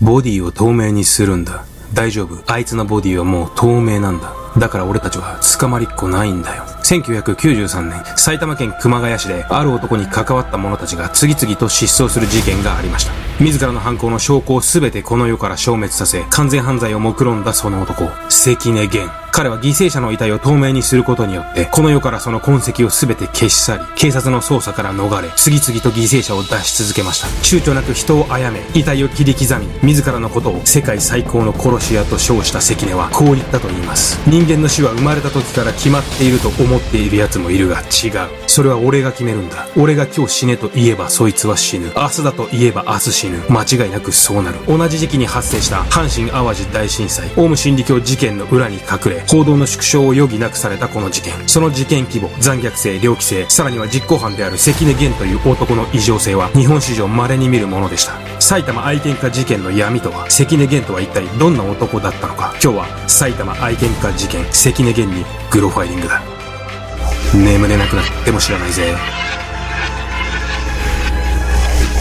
ボディを透明にするんだ。大丈夫。あいつのボディはもう透明なんだ。だから俺たちは捕まりっこないんだよ。1993年、埼玉県熊谷市である男に関わった者たちが次々と失踪する事件がありました。自らの犯行の証拠を全てこの世から消滅させ、完全犯罪を目論んだその男、関根源。彼は犠牲者の遺体を透明にすることによって、この世からその痕跡を全て消し去り、警察の捜査から逃れ、次々と犠牲者を出し続けました。躊躇なく人を殺め、遺体を切り刻み、自らのことを世界最高の殺し屋と称した関根は、こう言ったと言います。人間の死は生まれた時から決まっていると思っている奴もいるが違う。それは俺が決めるんだ。俺が今日死ねと言えばそいつは死ぬ。明日だと言えば明日死ぬ。間違いなくそうなる。同じ時期に発生した阪神淡路大震災、オウム真理教事件の裏に隠れ、報道の縮小を余儀なくされたこの事件。その事件規模、残虐性、猟奇性、さらには実行犯である関根源という男の異常性は日本史上稀に見るものでした。埼玉愛犬家事件の闇とは、関根源とは一体どんな男だったのか。今日は埼玉愛犬家事件、関根源にグロファイリングだ。眠れなくなっても知らないぜ。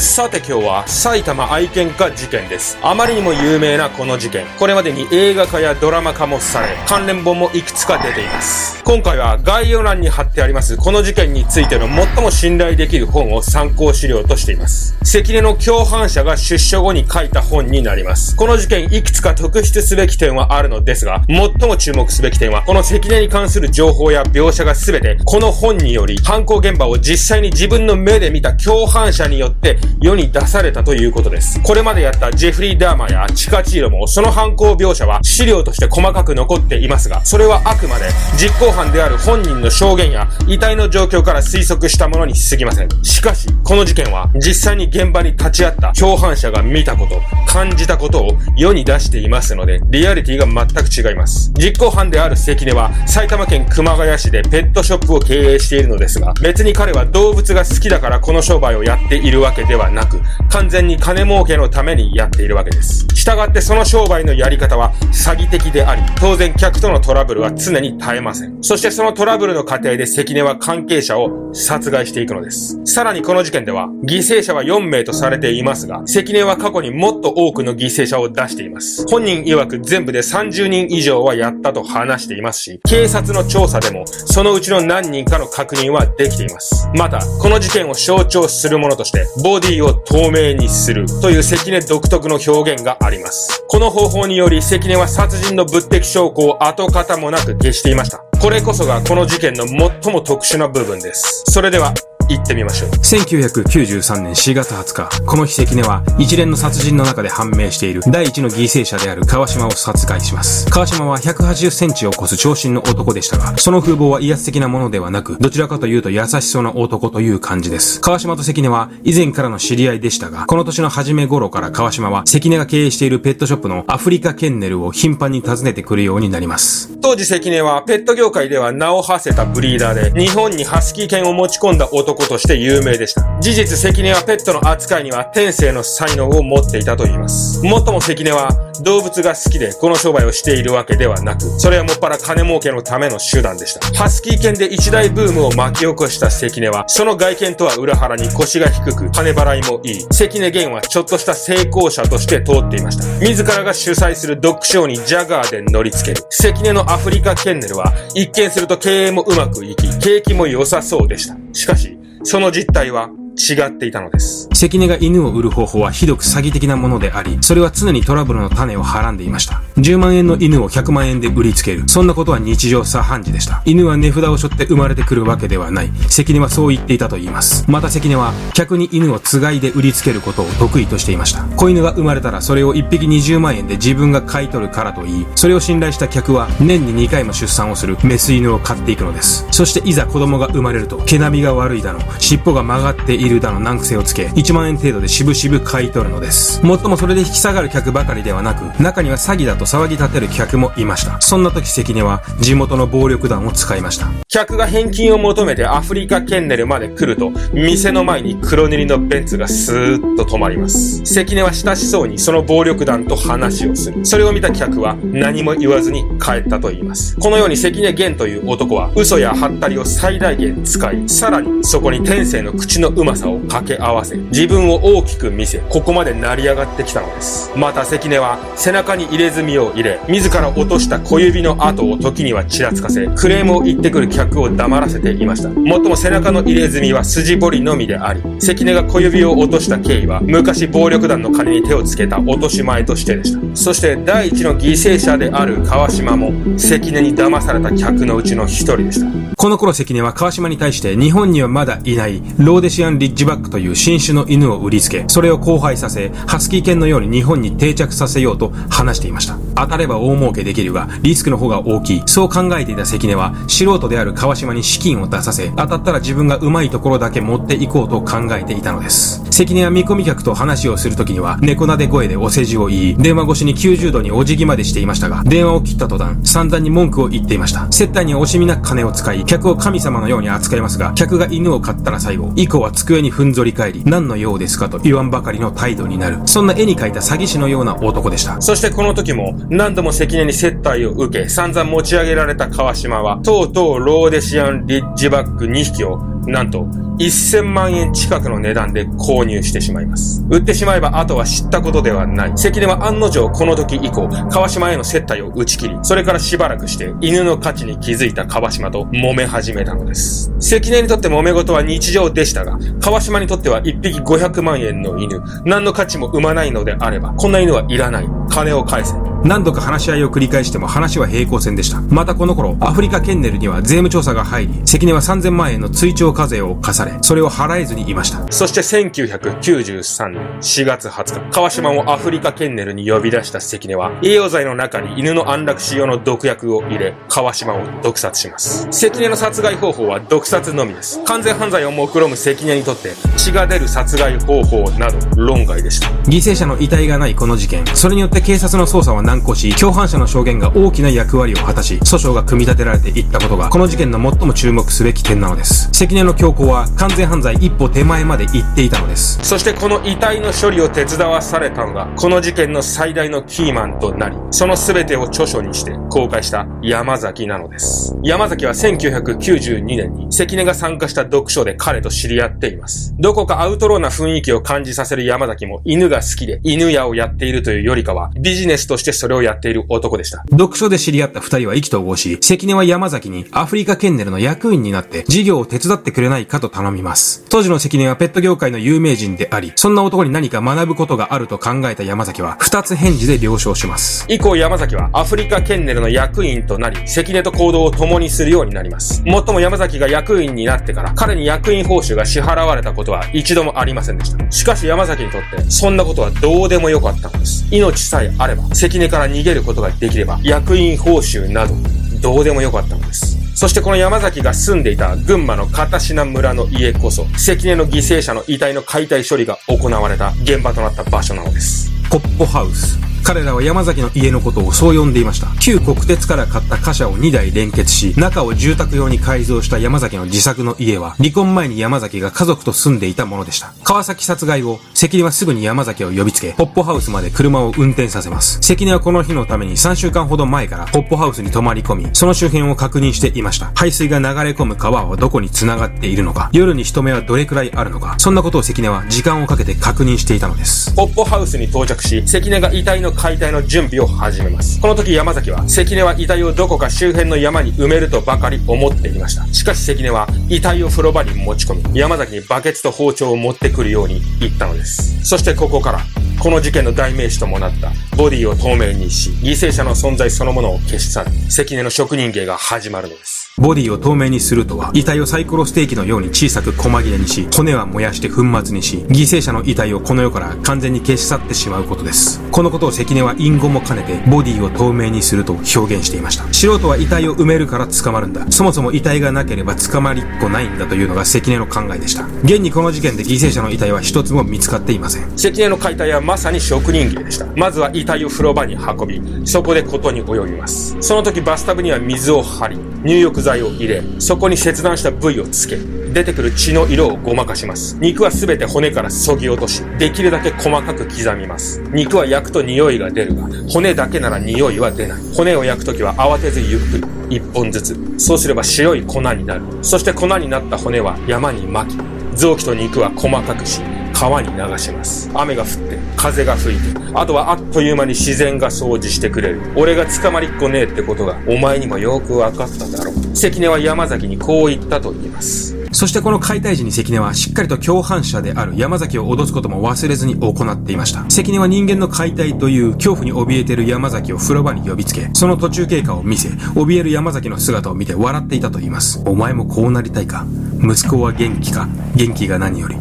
さて今日は埼玉愛犬家事件です。あまりにも有名なこの事件。これまでに映画化やドラマ化もされ、関連本もいくつか出ています。今回は概要欄に貼ってありますこの事件についての最も信頼できる本を参考資料としています。関根の共犯者が出所後に書いた本になります。この事件いくつか特筆すべき点はあるのですが、最も注目すべき点は、この関根に関する情報や描写が全て、この本により、犯行現場を実際に自分の目で見た共犯者によって世に出されたということです。これまでやったジェフリー・ダーマやチカチーロもその犯行描写は資料として細かく残っていますが、それはあくまで実行犯である本人の証言や遺体の状況から推測したものに過ぎません。しかし、この事件は実際に現場に立ち会った共犯者が見たこと、感じたことを世に出していますので、リアリティが全く違います。実行犯である関根は埼玉県熊谷市でペットショップを経営しているのですが、別に彼は動物が好きだからこの商売をやっているわけでははなく、完全に金儲けのためにやっているわけです。従ってその商売のやり方は詐欺的であり、当然客とのトラブルは常に絶えません。そしてそのトラブルの過程で関根は関係者を殺害していくのです。さらにこの事件では、犠牲者は4名とされていますが、関根は過去にもっと多くの犠牲者を出しています。本人曰く全部で30人以上はやったと話していますし、警察の調査でも、そのうちの何人かの確認はできています。また、この事件を象徴するものとして、ボディを透明にするという関根独特の表現があります。この方法により関根は殺人の物的証拠を跡形もなく消していました。これこそがこの事件の最も特殊な部分です。それでは、行ってみましょう。1993年4月20日、この日関根は一連の殺人の中で判明している第一の犠牲者である川島を殺害します。川島は180センチを超す長身の男でしたが、その風貌は威圧的なものではなく、どちらかというと優しそうな男という感じです。川島と関根は以前からの知り合いでしたが、この年の初め頃から川島は関根が経営しているペットショップのアフリカケンネルを頻繁に訪ねてくるようになります。当時関根はペット業界では名を馳せたブリーダーで、日本にハスキー犬を持ち込んだ男として有名でした。事実関根はペットの扱いには天性の才能を持っていたと言います。もっとも関根は動物が好きでこの商売をしているわけではなく、それはもっぱら金儲けのための手段でした。ハスキー犬で一大ブームを巻き起こした関根は、その外見とは裏腹に腰が低く、金払いもいい。関根源はちょっとした成功者として通っていました。自らが主催するドッグショーにジャガーで乗り付ける。関根のアフリカケンネルは、一見すると経営もうまくいき、景気も良さそうでした。しかし、その実態は違っていたのです。関根が犬を売る方法はひどく詐欺的なものであり、それは常にトラブルの種をはらんでいました。10万円の犬を100万円で売りつける。そんなことは日常茶飯事でした。犬は値札を背負って生まれてくるわけではない。関根はそう言っていたと言います。また関根は客に犬をつがいで売りつけることを得意としていました。子犬が生まれたらそれを1匹20万円で自分が買い取るからと言い、それを信頼した客は年に2回も出産をするメス犬を買っていくのです。そしていざ子供が生まれると毛並みが悪いだの、尻尾が曲がっているルだの難癖をつけ、1万円程度で渋々買い取るのです。もっともそれで引き下がる客ばかりではなく、中には詐欺だと騒ぎ立てる客もいました。そんな時関根は地元の暴力団を使いました。客が返金を求めてアフリカケンネルまで来ると、店の前に黒塗りのベンツがスーッと止まります。関根は親しそうにその暴力団と話をする。それを見た客は何も言わずに帰ったと言います。このように関根源という男は嘘やハったりを最大限使い、さらにそこに天性の口のうまさを掛け合わせ、自分を大きく見せ、ここまで成り上がってきたのです。また関根は背中に入れ墨を入れ、自ら落とした小指の跡を時にはちらつかせ、クレームを言ってくる客を黙らせていました。もっとも背中の入れ墨は筋彫りのみであり、関根が小指を落とした経緯は、昔暴力団の金に手をつけた落とし前としてでした。そして第一の犠牲者である川島も、関根に騙された客のうちの一人でした。この頃関根は川島に対して日本にはまだいないローデシアンリッジバックという新種の犬を売りつけ、それを交配させ、ハスキー犬のように日本に定着させようと話していました。当たれば大儲けできるが、リスクの方が大きい。そう考えていた関根は、素人である川島に資金を出させ、当たったら自分が上手いところだけ持っていこうと考えていたのです。関根は見込み客と話をするときには、猫なで声でお世辞を言い、電話越しに90度にお辞儀までしていましたが、電話を切った途端、散々に文句を言っていました。接待に惜しみなく金を使い、客を神様のように扱いますが、客が犬を飼ったら最後、以降は机にふんぞり返り、何の用ですかと言わんばかりの態度になる。そんな絵に描いた詐欺師のような男でした。そしてこの時も、何度も関根に接待を受け、散々持ち上げられた川島は、とうとうローデシアンリッジバック2匹を、なんと、1000万円近くの値段で購入してしまいます。売ってしまえばあとは知ったことではない。関根は案の定この時以降、川島への接待を打ち切り、それからしばらくして犬の価値に気づいた川島と揉め始めたのです。関根にとって揉め事は日常でしたが、川島にとっては1匹500万円の犬、何の価値も生まないのであれば、こんな犬はいらない。金を返せ。何度か話し合いを繰り返しても話は平行線でした。またこの頃、アフリカケンネルには税務調査が入り、関根は3000万円の追徴課税を課され、それを払えずにいました。そして1993年4月20日、川島をアフリカケンネルに呼び出した関根は、栄養剤の中に犬の安楽死用の毒薬を入れ、川島を毒殺します。関根の殺害方法は毒殺のみです。完全犯罪を目論む関根にとって、血が出る殺害方法など論外でした。犠牲者の遺体がないこの事件、それによって警察の捜査は難航し、共犯者の証言が大きな役割を果たし、訴訟が組み立てられていったことが、この事件の最も注目すべき点なのです。関根の強行は完全犯罪一歩手前まで行っていたのです。そしてこの遺体の処理を手伝わされたのが、この事件の最大のキーマンとなり、その全てを著書にして公開した山崎なのです。山崎は1992年に関根が参加した読書で彼と知り合っています。どこかアウトローな雰囲気を感じさせる山崎も犬が好きで犬屋をやっているというよりかは、ビジネスとしてそれをやっている男でした。読書で知り合った二人は意気投合し、関根は山崎にアフリカケンネルの役員になって事業を手伝ってくれないかと頼みます。当時の関根はペット業界の有名人であり、そんな男に何か学ぶことがあると考えた山崎は、二つ返事で了承します。以降山崎はアフリカケンネルの役員となり、関根と行動を共にするようになります。もっとも山崎が役員になってから、彼に役員報酬が支払われたことは一度もありませんでした。しかし山崎にとって、そんなことはどうでもよかったのです。命さえあれば、関根から逃げることができれば、役員報酬など、どうでもよかったのです。そしてこの山崎が住んでいた群馬の片品村の家こそ、関根の犠牲者の遺体の解体処理が行われた現場となった場所なのです。コッポハウス。彼らは山崎の家のことをそう呼んでいました。旧国鉄から買った貨車を2台連結し、中を住宅用に改造した山崎の自作の家は、離婚前に山崎が家族と住んでいたものでした。川崎殺害後、関根はすぐに山崎を呼びつけ、ポッポハウスまで車を運転させます。関根はこの日のために3週間ほど前からポッポハウスに泊まり込み、その周辺を確認していました。排水が流れ込む川はどこに繋がっているのか、夜に人目はどれくらいあるのか、そんなことを関根は時間をかけて確認していたのです。ポッポハウスに到着し、関根が遺体の解体の準備を始めます。この時山崎は、関根は遺体をどこか周辺の山に埋めるとばかり思っていました。しかし関根は、遺体を風呂場に持ち込み、山崎にバケツと包丁を持ってくるように言ったのです。そしてここから、この事件の代名詞ともなったボディを透明にし、犠牲者の存在そのものを消し去る関根の職人芸が始まるのです。ボディを透明にするとは、遺体をサイコロステーキのように小さく細切れにし、骨は燃やして粉末にし、犠牲者の遺体をこの世から完全に消し去ってしまうことです。このことを関根は隠語も兼ねて、ボディを透明にすると表現していました。素人は遺体を埋めるから捕まるんだ。そもそも遺体がなければ捕まりっこないんだというのが関根の考えでした。現にこの事件で犠牲者の遺体は一つも見つかっていません。関根の解体はまさに職人芸でした。まずは遺体を風呂場に運び、そこでことに及びます。その時バスタブには水を張り、入浴剤を入れ、そこに切断した部位をつけ、出てくる血の色をごまかします。肉は全て骨から削ぎ落とし、できるだけ細かく刻みます。肉は焼くと匂いが出るが、骨だけなら匂いは出ない。骨を焼くときは慌てずゆっくり、一本ずつ。そうすれば白い粉になる。そして粉になった骨は山に巻き、臓器と肉は細かくし、川に流します。雨が降って、風が吹いて、あとはあっという間に自然が掃除してくれる。俺が捕まりっこねえってことが、お前にもよくわかっただろう。関根は山崎にこう言ったと言います。そしてこの解体時に関根はしっかりと共犯者である山崎を脅すことも忘れずに行っていました。関根は人間の解体という恐怖に怯えている山崎を風呂場に呼びつけ、その途中経過を見せ、怯える山崎の姿を見て笑っていたと言います。お前もこうなりたいか？息子は元気か？元気が何より。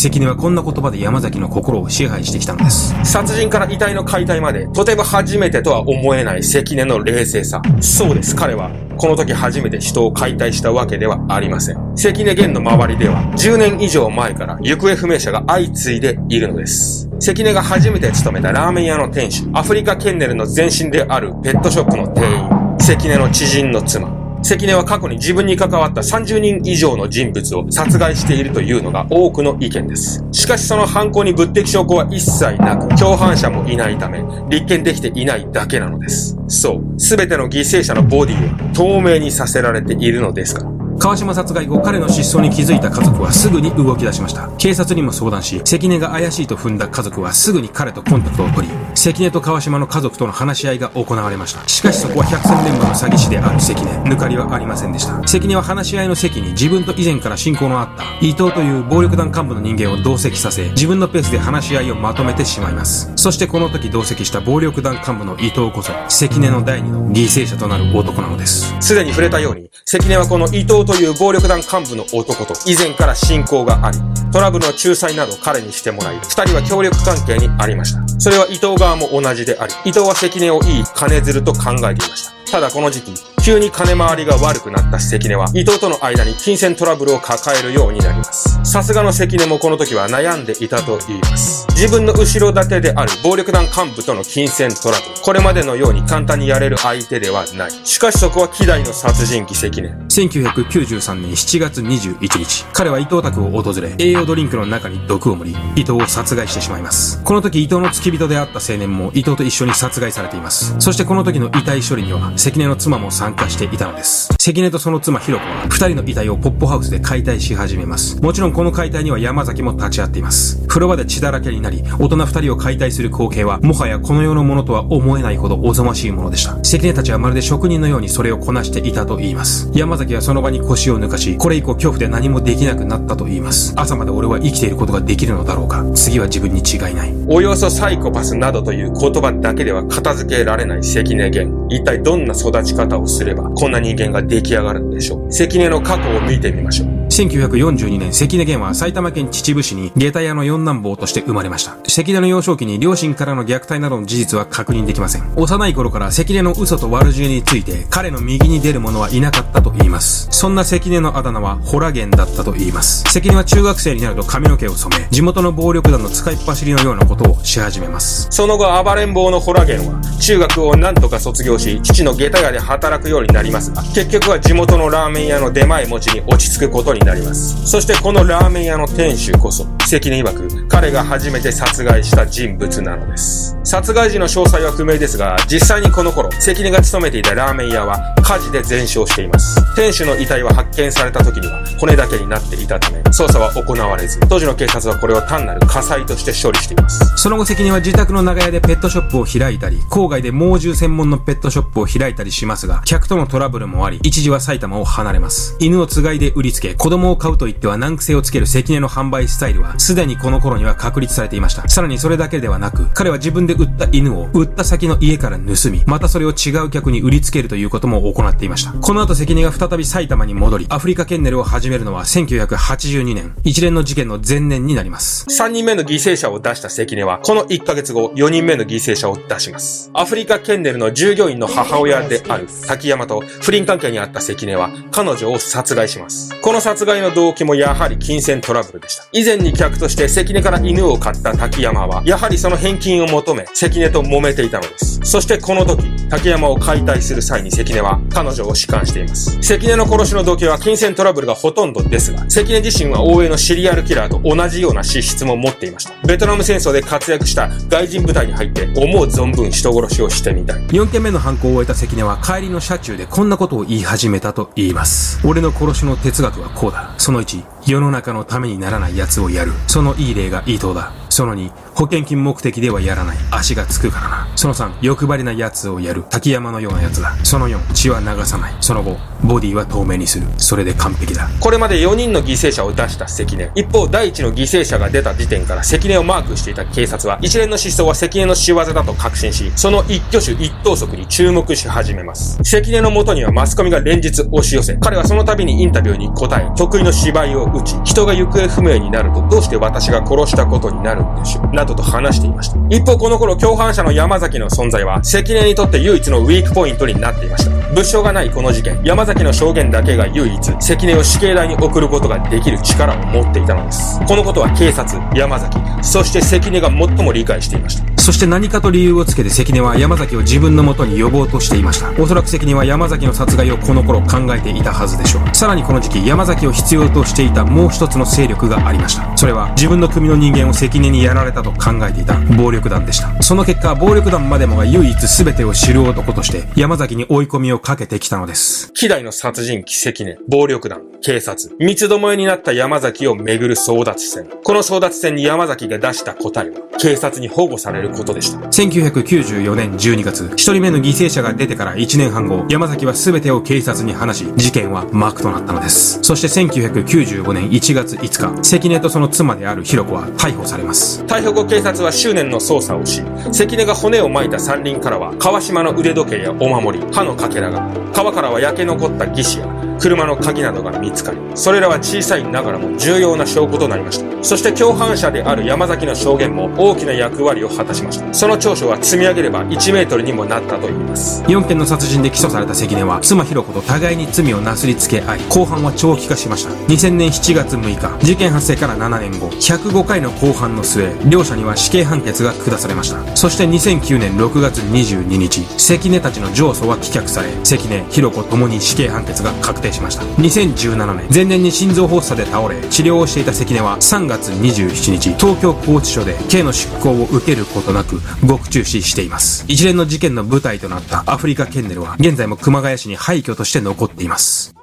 関根はこんな言葉で山崎の心を支配してきたのです。殺人から遺体の解体まで、とても初めてとは思えない関根の冷静さ。そうです、彼は、この時初めて人を解体したわけではありません。関根源の周りでは、10年以上前から行方不明者が相次いでいるのです。関根が初めて勤めたラーメン屋の店主、アフリカケンネルの前身であるペットショップの店員、関根の知人の妻、関根は過去に自分に関わった30人以上の人物を殺害しているというのが多くの意見です。しかしその犯行に物的証拠は一切なく、共犯者もいないため、立件できていないだけなのです。そう、すべての犠牲者のボディを透明にさせられているのですから。川島殺害後、彼の失踪に気づいた家族はすぐに動き出しました。警察にも相談し、関根が怪しいと踏んだ家族はすぐに彼とコンタクトを取り、関根と川島の家族との話し合いが行われました。しかしそこは百戦錬磨の詐欺師である関根、抜かりはありませんでした。関根は話し合いの席に自分と以前から親交のあった伊藤という暴力団幹部の人間を同席させ、自分のペースで話し合いをまとめてしまいます。そしてこの時同席した暴力団幹部の伊藤こそ、関根の第二の犠牲者となる男なのです。すでに触れたように、関根はこの伊藤とという暴力団幹部の男と以前から親交があり、トラブルの仲裁など彼にしてもらい、二人は協力関係にありました。それは伊藤側も同じであり、伊藤は関根をいい金づると考えていました。ただこの時期、急に金回りが悪くなった関根は、伊藤との間に金銭トラブルを抱えるようになります。さすがの関根もこの時は悩んでいたと言います。自分の後ろ盾である暴力団幹部との金銭トラブル。これまでのように簡単にやれる相手ではない。しかしそこは希代の殺人鬼関根。1993年7月21日、彼は伊藤宅を訪れ、栄養ドリンクの中に毒を盛り、伊藤を殺害してしまいます。この時伊藤の付き人であった青年も伊藤と一緒に殺害されています。そしてこの時の遺体処理には、関根の妻も参加していたのです。関根とその妻ひろ子は、二人の遺体をポップハウスで解体し始めます。もちろんこの解体には山崎も立ち会っています。風呂場で血だらけになり、大人二人を解体する光景は、もはやこの世のものとは思えないほどおぞましいものでした。関根たちはまるで職人のようにそれをこなしていたと言います。山崎はその場に腰を抜かし、これ以降恐怖で何もできなくなったと言います。朝まで俺は生きていることができるのだろうか。次は自分に違いない。およそサイコパスなどという言葉だけでは片付けられない関根源。一体どんな育ち方をすれば、こんな人間が出来上がるのでしょう。関根の過去を見てみましょう。1942年、関根源は埼玉県秩父市に下駄屋の四男坊として生まれました。関根の幼少期に両親からの虐待などの事実は確認できません。幼い頃から関根の嘘と悪知恵について彼の右に出る者はいなかったと言います。そんな関根のあだ名はホラゲンだったと言います。関根は中学生になると髪の毛を染め、地元の暴力団の使いっ走りのようなことをし始めます。その後暴れん坊のホラゲンは中学を何とか卒業し、父の下駄屋で働くようになりますが、結局は地元のラーメン屋の出前持ちに落ち着くことにになります。そしてこのラーメン屋の店主こそ、関根曰く、彼が初めて殺害した人物なのです。殺害時の詳細は不明ですが、実際にこの頃、関根が勤めていたラーメン屋は火事で全焼しています。店主の遺体は発見された時には骨だけになっていたため、捜査は行われず、当時の警察はこれを単なる火災として処理しています。その後関根は自宅の長屋でペットショップを開いたり、郊外で猛獣専門のペットショップを開いたりしますが、客とのトラブルもあり、一時は埼玉を離れます。犬をつがいで売りつけ、子供を買うと言っては難癖をつける関根の販売スタイルはは、すでにこの頃には確立されていました。さらにそれだけではなく、彼は自分で売った犬を、売った先の家から盗み、またそれを違う客に売りつけるということも行っていました。この後関根が再び埼玉に戻り、アフリカケンネルを始めるのは1982年、一連の事件の前年になります。3人目の犠牲者を出した関根は、この1ヶ月後、4人目の犠牲者を出します。アフリカケンネルの従業員の母親である滝山と不倫関係にあった関根は、彼女を殺害します。この殺殺害の動機もやはり金銭トラブルでした。以前に客として関根から犬を買った滝山は、やはりその返金を求め、関根と揉めていたのです。そしてこの時、滝山を解体する際に関根は彼女を仕官しています。関根の殺しの動機は金銭トラブルがほとんどですが、関根自身は大江のシリアルキラーと同じような資質も持っていました。ベトナム戦争で活躍した外人部隊に入って思う存分人殺しをしてみたい。4件目の犯行を終えた関根は帰りの車中でこんなことを言い始めたと言います。俺の殺しの哲学はこうだ。その1、世の中のためにならない奴をやる。そのいい例が伊藤だ。その2、保険金目的ではやらない。足がつくからな。その3、欲張りな奴をやる。滝山のような奴だ。その4、血は流さない。その5、ボディは透明にする。それで完璧だ。これまで4人の犠牲者を出した関根。一方、第一の犠牲者が出た時点から関根をマークしていた警察は、一連の失踪は関根の仕業だと確信し、その一挙手一投足に注目し始めます。関根の元にはマスコミが連日押し寄せ、彼はその度にインタビューに答え、得意の芝居をうち、人が行方不明になるとどうして私が殺したことになるんでしょう。などと話していました。一方、この頃共犯者の山崎の存在は、関根にとって唯一のウィークポイントになっていました。物証がないこの事件、山崎の証言だけが唯一、関根を死刑台に送ることができる力を持っていたのです。このことは警察、山崎、そして関根が最も理解していました。そして何かと理由をつけて関根は山崎を自分の元に呼ぼうとしていました。おそらく関根は山崎の殺害をこの頃考えていたはずでしょう。さらにこの時期、山崎を必要としていたもう一つの勢力がありました。それは自分の組の人間を関根にやられたと考えていた暴力団でした。その結果、暴力団までもが唯一全てを知る男として山崎に追い込みをかけてきたのです。希代の殺人鬼関根、暴力団、警察、三つどもえになった山崎をめぐる争奪戦。この争奪戦に山崎が出した答えは、警察に保護されることでした。1994年12月、一人目の犠牲者が出てから1年半後、山崎は全てを警察に話し、事件は幕となったのです。そして1995年1月5日、関根とその妻であるひろ子は逮捕されます。逮捕後警察は執念の捜査をし、関根が骨を巻いた山林からは、川島の腕時計やお守り、歯のかけらが、川からは焼け残った義手や、車の鍵などが見つかり、それらは小さいながらも重要な証拠となりました。そして共犯者である山崎の証言も大きな役割を果たしました。その調書は積み上げれば1メートルにもなったといいます。4件の殺人で起訴された関根は、妻ひろ子と互いに罪をなすりつけ合い、後半は長期化しました。2000年7月6日、事件発生から7年後、105回の公判の末、両者には死刑判決が下されました。そして2009年6月22日、関根たちの上訴は棄却され、関根、ひろ子ともに死刑判決が確定しました2017年前年に心臓発作で倒れ治療をしていた関根は3月27日東京拘置所で刑の執行を受けることなく獄中死しています一連の事件の舞台となったアフリカケンネルは現在も熊谷市に廃墟として残っています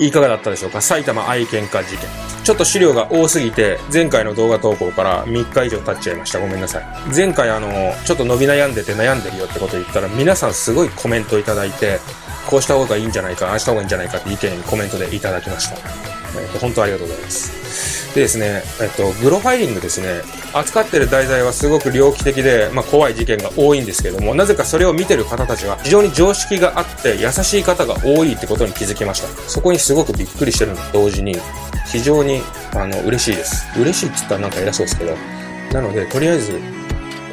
いかがだったでしょうか？埼玉愛犬家事件。ちょっと資料が多すぎて、前回の動画投稿から3日以上経っちゃいました。ごめんなさい。前回あの、ちょっと伸び悩んでて悩んでるよってこと言ったら、皆さんすごいコメントいただいて、こうした方がいいんじゃないか、ああした方がいいんじゃないかって意見コメントでいただきました。えっと、本当ありがとうございます。でですね、えっと、グロファイリングですね、扱ってる題材はすごく猟奇的で、まあ、怖い事件が多いんですけども、なぜかそれを見てる方たちは非常に常識があって優しい方が多いってことに気づきました。そこにすごくびっくりしてるのと同時に、非常に、あの、嬉しいです。嬉しいって言ったらなんか偉そうですけど、なので、とりあえず、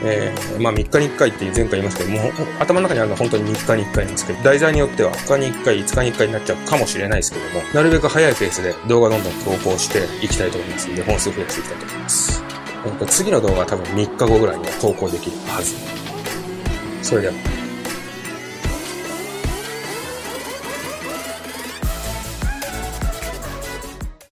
えー、まあ3日に1回って前回言いましたけど、もう頭の中にあるのは本当に3日に1回なんですけど、題材によっては2日に1回、5日に1回になっちゃうかもしれないですけども、なるべく早いペースで動画どんどん投稿していきたいと思いますので、本数増やしていきたいと思います。えっ、と次の動画は多分3日後ぐらいには投稿できるはず。それでは。